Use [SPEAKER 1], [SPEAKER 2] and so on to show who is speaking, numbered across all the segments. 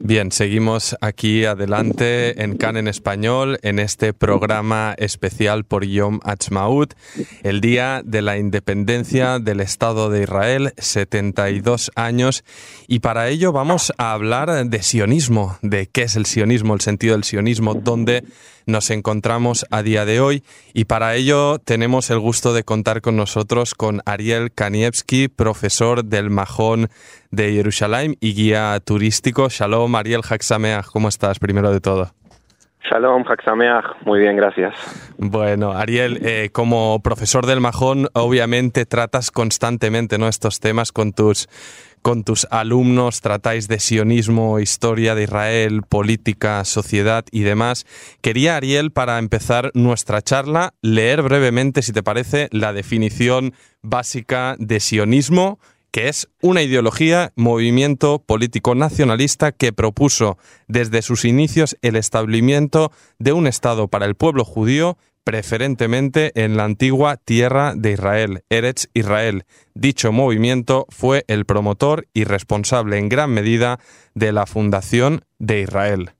[SPEAKER 1] Bien, seguimos aquí adelante en CAN en español en este programa especial por Yom Ha'atzmaut, el día de la independencia del Estado de Israel, 72 años, y para ello vamos a hablar de sionismo, de qué es el sionismo, el sentido del sionismo, dónde nos encontramos a día de hoy y para ello tenemos el gusto de contar con nosotros con Ariel Kanievski, profesor del Majón de Jerusalén y guía turístico. Shalom, Ariel Haxameach, ¿cómo estás primero de todo?
[SPEAKER 2] Shalom, Haxameach, muy bien, gracias.
[SPEAKER 1] Bueno, Ariel, eh, como profesor del Majón, obviamente tratas constantemente ¿no? estos temas con tus con tus alumnos, tratáis de sionismo, historia de Israel, política, sociedad y demás. Quería, Ariel, para empezar nuestra charla, leer brevemente, si te parece, la definición básica de sionismo que es una ideología, movimiento político nacionalista que propuso desde sus inicios el establecimiento de un Estado para el pueblo judío preferentemente en la antigua tierra de Israel, Eretz Israel. Dicho movimiento fue el promotor y responsable en gran medida de la fundación de Israel.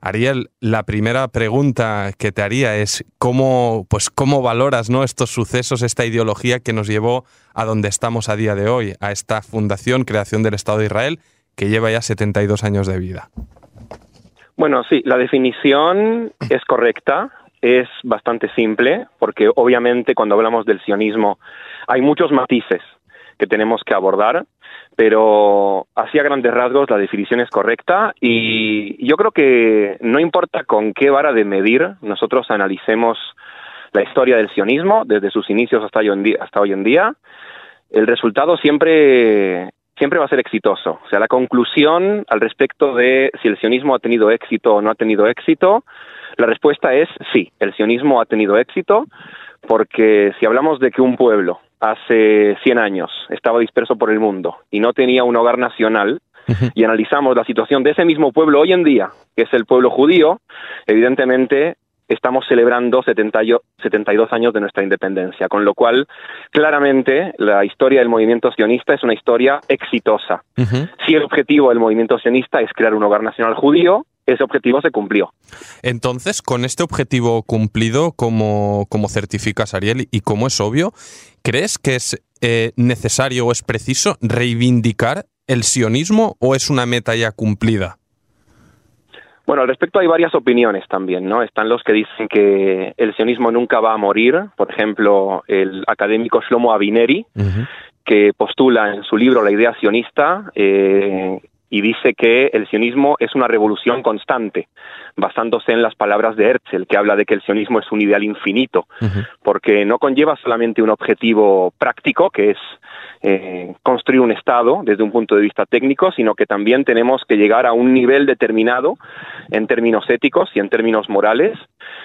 [SPEAKER 1] Ariel, la primera pregunta que te haría es cómo, pues cómo valoras ¿no? estos sucesos, esta ideología que nos llevó a donde estamos a día de hoy, a esta fundación, creación del Estado de Israel, que lleva ya 72 años de vida.
[SPEAKER 2] Bueno, sí, la definición es correcta es bastante simple, porque obviamente cuando hablamos del sionismo hay muchos matices que tenemos que abordar, pero así a grandes rasgos la definición es correcta y yo creo que no importa con qué vara de medir nosotros analicemos la historia del sionismo desde sus inicios hasta hoy en día, hasta hoy en día el resultado siempre siempre va a ser exitoso. O sea, la conclusión al respecto de si el sionismo ha tenido éxito o no ha tenido éxito la respuesta es sí, el sionismo ha tenido éxito porque si hablamos de que un pueblo hace 100 años estaba disperso por el mundo y no tenía un hogar nacional, y analizamos la situación de ese mismo pueblo hoy en día, que es el pueblo judío, evidentemente estamos celebrando 72 años de nuestra independencia, con lo cual claramente la historia del movimiento sionista es una historia exitosa. Si el objetivo del movimiento sionista es crear un hogar nacional judío, ese objetivo se cumplió.
[SPEAKER 1] Entonces, con este objetivo cumplido, como, como certificas, Ariel, y como es obvio, ¿crees que es eh, necesario o es preciso reivindicar el sionismo o es una meta ya cumplida?
[SPEAKER 2] Bueno, al respecto hay varias opiniones también, ¿no? Están los que dicen que el sionismo nunca va a morir, por ejemplo, el académico Shlomo Avineri, que postula en su libro La idea sionista eh, y dice que el sionismo es una revolución constante, basándose en las palabras de Herzl, que habla de que el sionismo es un ideal infinito, porque no conlleva solamente un objetivo práctico, que es eh, construir un Estado desde un punto de vista técnico, sino que también tenemos que llegar a un nivel determinado en términos éticos y en términos morales,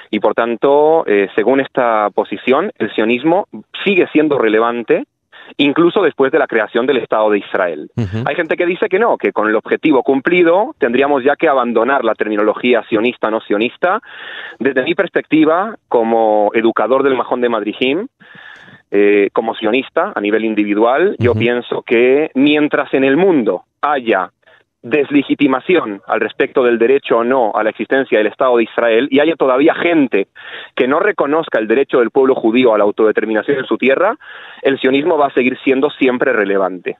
[SPEAKER 2] y por tanto, eh, según esta posición, el sionismo sigue siendo relevante incluso después de la creación del Estado de Israel. Hay gente que dice que no, que con el objetivo cumplido tendríamos ya que abandonar la terminología sionista no sionista. Desde mi perspectiva, como educador del Majón de Madrijim, eh, como sionista a nivel individual, yo pienso que mientras en el mundo haya deslegitimación al respecto del derecho o no a la existencia del Estado de Israel y haya todavía gente que no reconozca el derecho del pueblo judío a la autodeterminación en su tierra, el sionismo va a seguir siendo siempre relevante.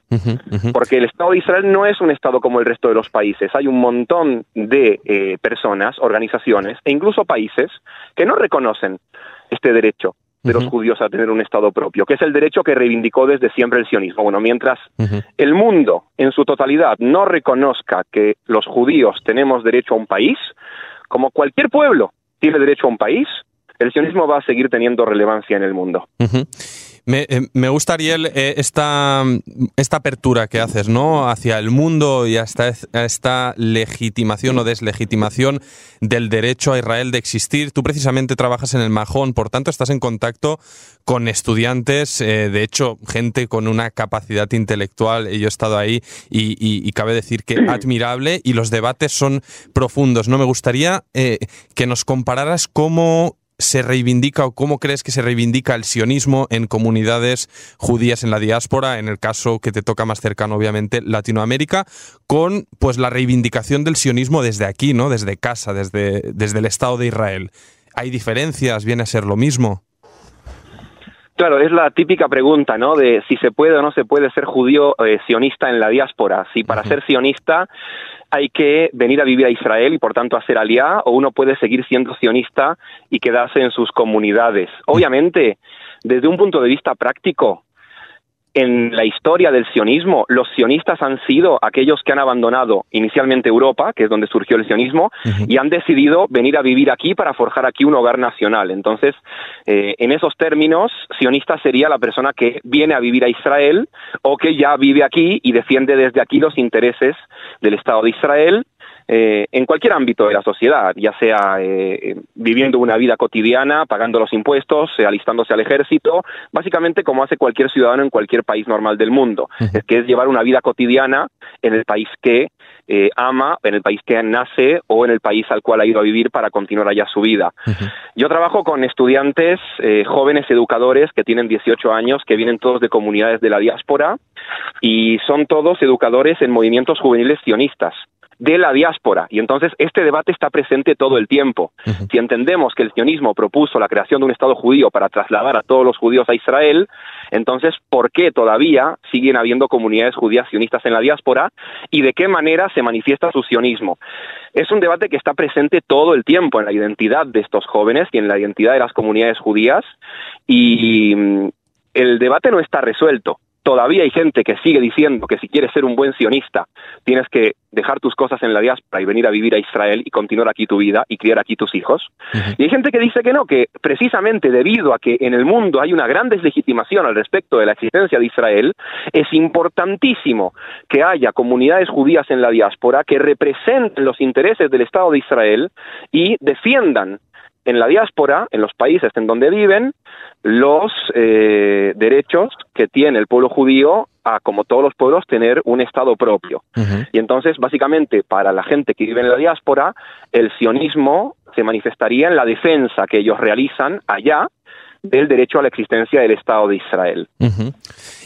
[SPEAKER 2] Porque el Estado de Israel no es un Estado como el resto de los países. Hay un montón de eh, personas, organizaciones e incluso países que no reconocen este derecho de los judíos a tener un Estado propio, que es el derecho que reivindicó desde siempre el sionismo. Bueno, mientras el mundo en su totalidad no reconozca que los judíos tenemos derecho a un país, como cualquier pueblo tiene derecho a un país, el sionismo va a seguir teniendo relevancia en el mundo.
[SPEAKER 1] Me gusta, Ariel, eh, esta, esta, apertura que haces ¿no? hacia el mundo y hasta esta legitimación o deslegitimación del derecho a Israel de existir. Tú precisamente trabajas en el Majón, por tanto estás en contacto con estudiantes, eh, de hecho gente con una capacidad intelectual, yo he estado ahí y, y, cabe decir que admirable y los debates son profundos. ¿no? Me gustaría que nos compararas cómo se reivindica o cómo crees que se reivindica el sionismo en comunidades judías en la diáspora, en el caso que te toca más cercano, obviamente, Latinoamérica, con pues la reivindicación del sionismo desde aquí, ¿no? Desde casa, desde, desde el Estado de Israel. ¿Hay diferencias? ¿Viene a ser lo mismo?
[SPEAKER 2] Claro, es la típica pregunta, ¿no? De si se puede o no se puede ser judío eh, sionista en la diáspora. Si para ser sionista hay que venir a vivir a Israel y por tanto hacer aliá, o uno puede seguir siendo sionista y quedarse en sus comunidades. Obviamente, desde un punto de vista práctico, en la historia del sionismo, los sionistas han sido aquellos que han abandonado inicialmente Europa, que es donde surgió el sionismo, y han decidido venir a vivir aquí para forjar aquí un hogar nacional. Entonces, eh, en esos términos, sionista sería la persona que viene a vivir a Israel o que ya vive aquí y defiende desde aquí los intereses del Estado de Israel eh, en cualquier ámbito de la sociedad, ya sea eh, viviendo una vida cotidiana, pagando los impuestos, eh, alistándose al ejército, básicamente como hace cualquier ciudadano en cualquier país normal del mundo, es que es llevar una vida cotidiana en el país que ama, en el país que nace o en el país al cual ha ido a vivir para continuar allá su vida. Yo trabajo con estudiantes, jóvenes educadores que tienen 18 años, que vienen todos de comunidades de la diáspora y son todos educadores en movimientos juveniles sionistas de la diáspora. Y entonces este debate está presente todo el tiempo. Si entendemos que el sionismo propuso la creación de un Estado judío para trasladar a todos los judíos a Israel, entonces, ¿por qué todavía siguen habiendo comunidades judías sionistas en la diáspora y de qué manera se manifiesta su sionismo? Es un debate que está presente todo el tiempo en la identidad de estos jóvenes y en la identidad de las comunidades judías y mm, el debate no está resuelto todavía hay gente que sigue diciendo que si quieres ser un buen sionista, tienes que dejar tus cosas en la diáspora y venir a vivir a Israel y continuar aquí tu vida y criar aquí tus hijos. Y hay gente que dice que no, que precisamente debido a que en el mundo hay una gran deslegitimación al respecto de la existencia de Israel, es importantísimo que haya comunidades judías en la diáspora que representen los intereses del Estado de Israel y defiendan en la diáspora, en los países en donde viven, los eh, derechos que tiene el pueblo judío a, como todos los pueblos, tener un Estado propio. Y entonces, básicamente, para la gente que vive en la diáspora, el sionismo se manifestaría en la defensa que ellos realizan allá del derecho a la existencia del Estado de Israel.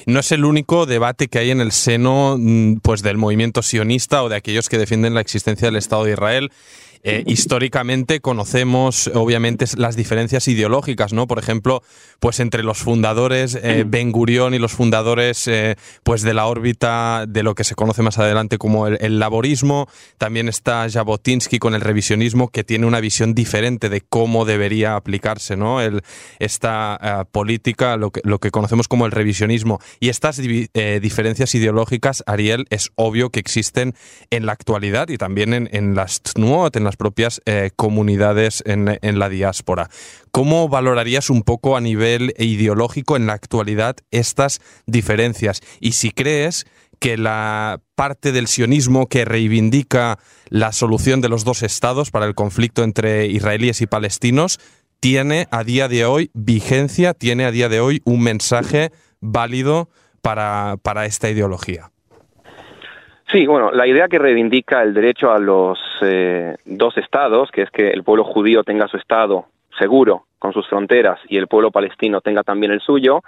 [SPEAKER 1] No es el único debate que hay en el seno mm, pues, del movimiento sionista o de aquellos que defienden la existencia del Estado de Israel. Eh, históricamente conocemos, obviamente, las diferencias ideológicas, ¿no? Por ejemplo, pues entre los fundadores eh, Ben Gurión y los fundadores, eh, pues de la órbita de lo que se conoce más adelante como el, laborismo. También está Jabotinsky con el revisionismo, que tiene una visión diferente de cómo debería aplicarse, ¿no? El, esta política, lo que, lo que conocemos como el revisionismo. Y estas diferencias ideológicas, Ariel, es obvio que existen en la actualidad y también en, en las TNUOT, en las propias eh, comunidades en, en, la diáspora. ¿Cómo valorarías un poco a nivel ideológico en la actualidad estas diferencias? Y si crees que la parte del sionismo que reivindica la solución de los dos estados para el conflicto entre israelíes y palestinos tiene a día de hoy vigencia, tiene a día de hoy un mensaje válido para, para esta ideología.
[SPEAKER 2] Sí, bueno, la idea que reivindica el derecho a los eh, dos estados, que es que el pueblo judío tenga su estado seguro con sus fronteras y el pueblo palestino tenga también el suyo,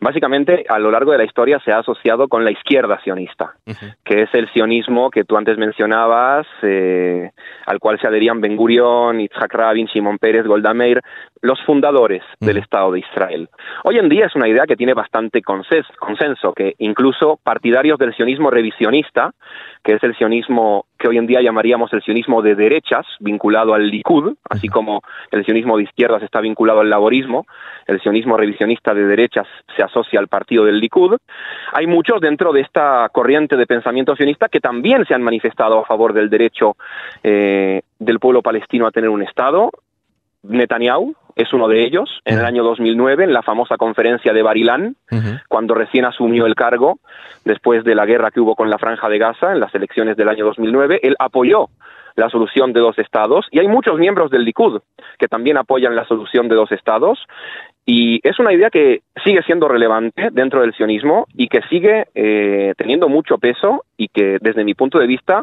[SPEAKER 2] básicamente a lo largo de la historia se ha asociado con la izquierda sionista, que es el sionismo que tú antes mencionabas, eh, al cual se adherían Ben Gurion, Yitzhak Rabin, Shimon Pérez, Golda Meir, los fundadores del Estado de Israel. Hoy en día es una idea que tiene bastante consenso, que incluso partidarios del sionismo revisionista, que es el sionismo que hoy en día llamaríamos el sionismo de derechas, vinculado al Likud, así como el sionismo de izquierdas está vinculado al laborismo, el sionismo revisionista de derechas se asocia al partido del Likud. Hay muchos dentro de esta corriente de pensamiento sionista que también se han manifestado a favor del derecho eh, del pueblo palestino a tener un Estado, Netanyahu es uno de ellos, en el año 2009, en la famosa conferencia de Barilán, cuando recién asumió el cargo, después de la guerra que hubo con la Franja de Gaza, en las elecciones del año 2009, él apoyó la solución de dos estados y hay muchos miembros del Likud que también apoyan la solución de dos estados y es una idea que sigue siendo relevante dentro del sionismo y que sigue eh, teniendo mucho peso y que desde mi punto de vista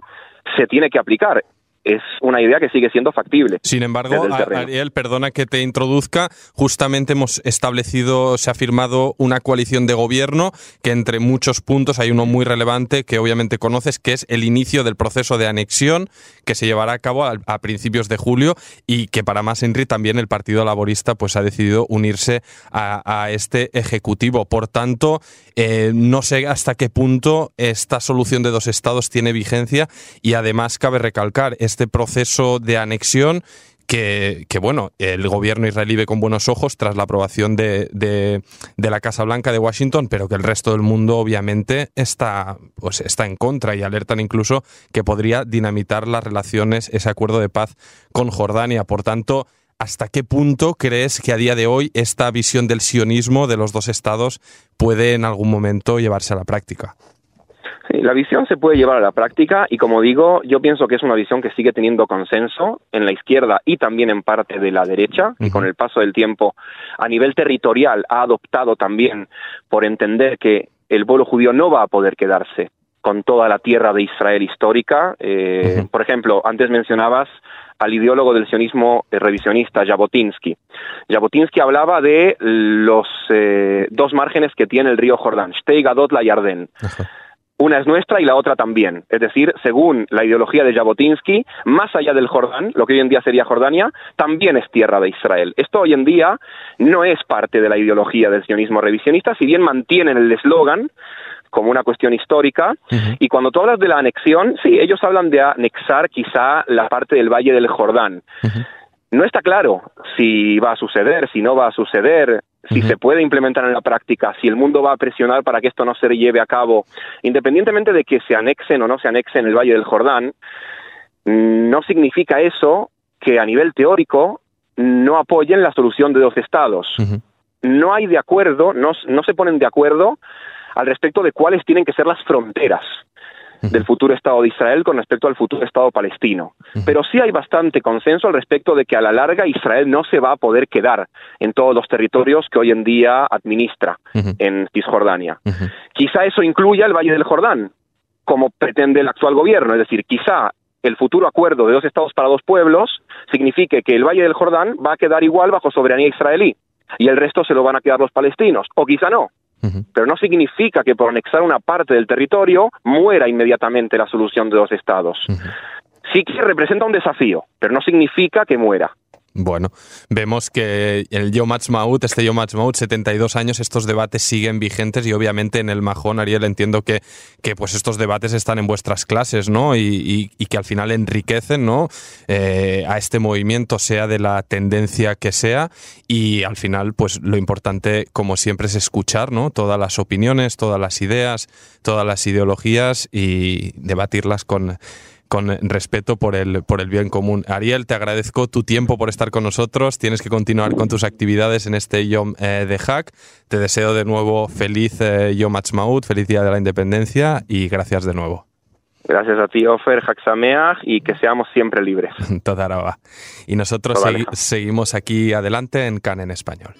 [SPEAKER 2] se tiene que aplicar es una idea que sigue siendo factible.
[SPEAKER 1] Sin embargo, Ariel, perdona que te introduzca, justamente hemos establecido, se ha firmado una coalición de gobierno que entre muchos puntos hay uno muy relevante que obviamente conoces, que es el inicio del proceso de anexión que se llevará a cabo a, principios de julio y que para más Henry también el Partido Laborista pues ha decidido unirse a, este ejecutivo. Por tanto, eh, no sé hasta qué punto esta solución de dos estados tiene vigencia y además cabe recalcar, este proceso de anexión que, bueno, el gobierno israelí ve con buenos ojos tras la aprobación de, de, la Casa Blanca de Washington, pero que el resto del mundo obviamente está, pues está en contra y alertan incluso que podría dinamitar las relaciones, ese acuerdo de paz con Jordania. Por tanto, ¿hasta qué punto crees que a día de hoy esta visión del sionismo de los dos estados puede en algún momento llevarse a la práctica?
[SPEAKER 2] La visión se puede llevar a la práctica y como digo, yo pienso que es una visión que sigue teniendo consenso en la izquierda y también en parte de la derecha y con el paso del tiempo a nivel territorial ha adoptado también por entender que el pueblo judío no va a poder quedarse con toda la tierra de Israel histórica. Eh, por ejemplo, antes mencionabas al ideólogo del sionismo revisionista, Jabotinsky. Jabotinsky hablaba de los eh, dos márgenes que tiene el río Jordán, Shtei Gadot la Yarden. Una es nuestra y la otra también. Es decir, según la ideología de Jabotinsky, más allá del Jordán, lo que hoy en día sería Jordania, también es tierra de Israel. Esto hoy en día no es parte de la ideología del sionismo revisionista, si bien mantienen el eslogan como una cuestión histórica. Y cuando tú hablas de la anexión, sí, ellos hablan de anexar quizá la parte del Valle del Jordán. No está claro si va a suceder, si no va a suceder si se puede implementar en la práctica, si el mundo va a presionar para que esto no se lleve a cabo, independientemente de que se anexen o no se anexen el Valle del Jordán, no significa eso que a nivel teórico no apoyen la solución de dos estados. No hay de acuerdo, no, no se ponen de acuerdo al respecto de cuáles tienen que ser las fronteras del futuro Estado de Israel con respecto al futuro Estado palestino. Pero sí hay bastante consenso al respecto de que a la larga Israel no se va a poder quedar en todos los territorios que hoy en día administra en Cisjordania. Quizá eso incluya el Valle del Jordán, como pretende el actual gobierno, es decir, quizá el futuro acuerdo de dos estados para dos pueblos signifique que el Valle del Jordán va a quedar igual bajo soberanía israelí y el resto se lo van a quedar los palestinos, o quizá no pero no significa que por anexar una parte del territorio muera inmediatamente la solución de dos estados. Sí que representa un desafío, pero no significa que muera.
[SPEAKER 1] Bueno, vemos que el Yom Ha'atzmaut, este Yom Ha'atzmaut, 72 años, estos debates siguen vigentes y obviamente en el Majón, Ariel, entiendo que, que pues estos debates están en vuestras clases, ¿no? Y, que al final enriquecen, ¿no? Eh, a este movimiento, sea de la tendencia que sea y al final, pues lo importante, como siempre, es escuchar, ¿no? Todas las opiniones, todas las ideas, todas las ideologías y debatirlas con con respeto por el, por el bien común. Ariel, te agradezco tu tiempo por estar con nosotros. Tienes que continuar con tus actividades en este Yom eh, de Hack. Te deseo de nuevo feliz eh, Yom Ha'atzmaut, feliz Día de la Independencia y gracias de nuevo.
[SPEAKER 2] Gracias a ti, Ofer, Sameach, y que seamos siempre libres.
[SPEAKER 1] Toda Y nosotros seguimos aquí adelante en CAN en español.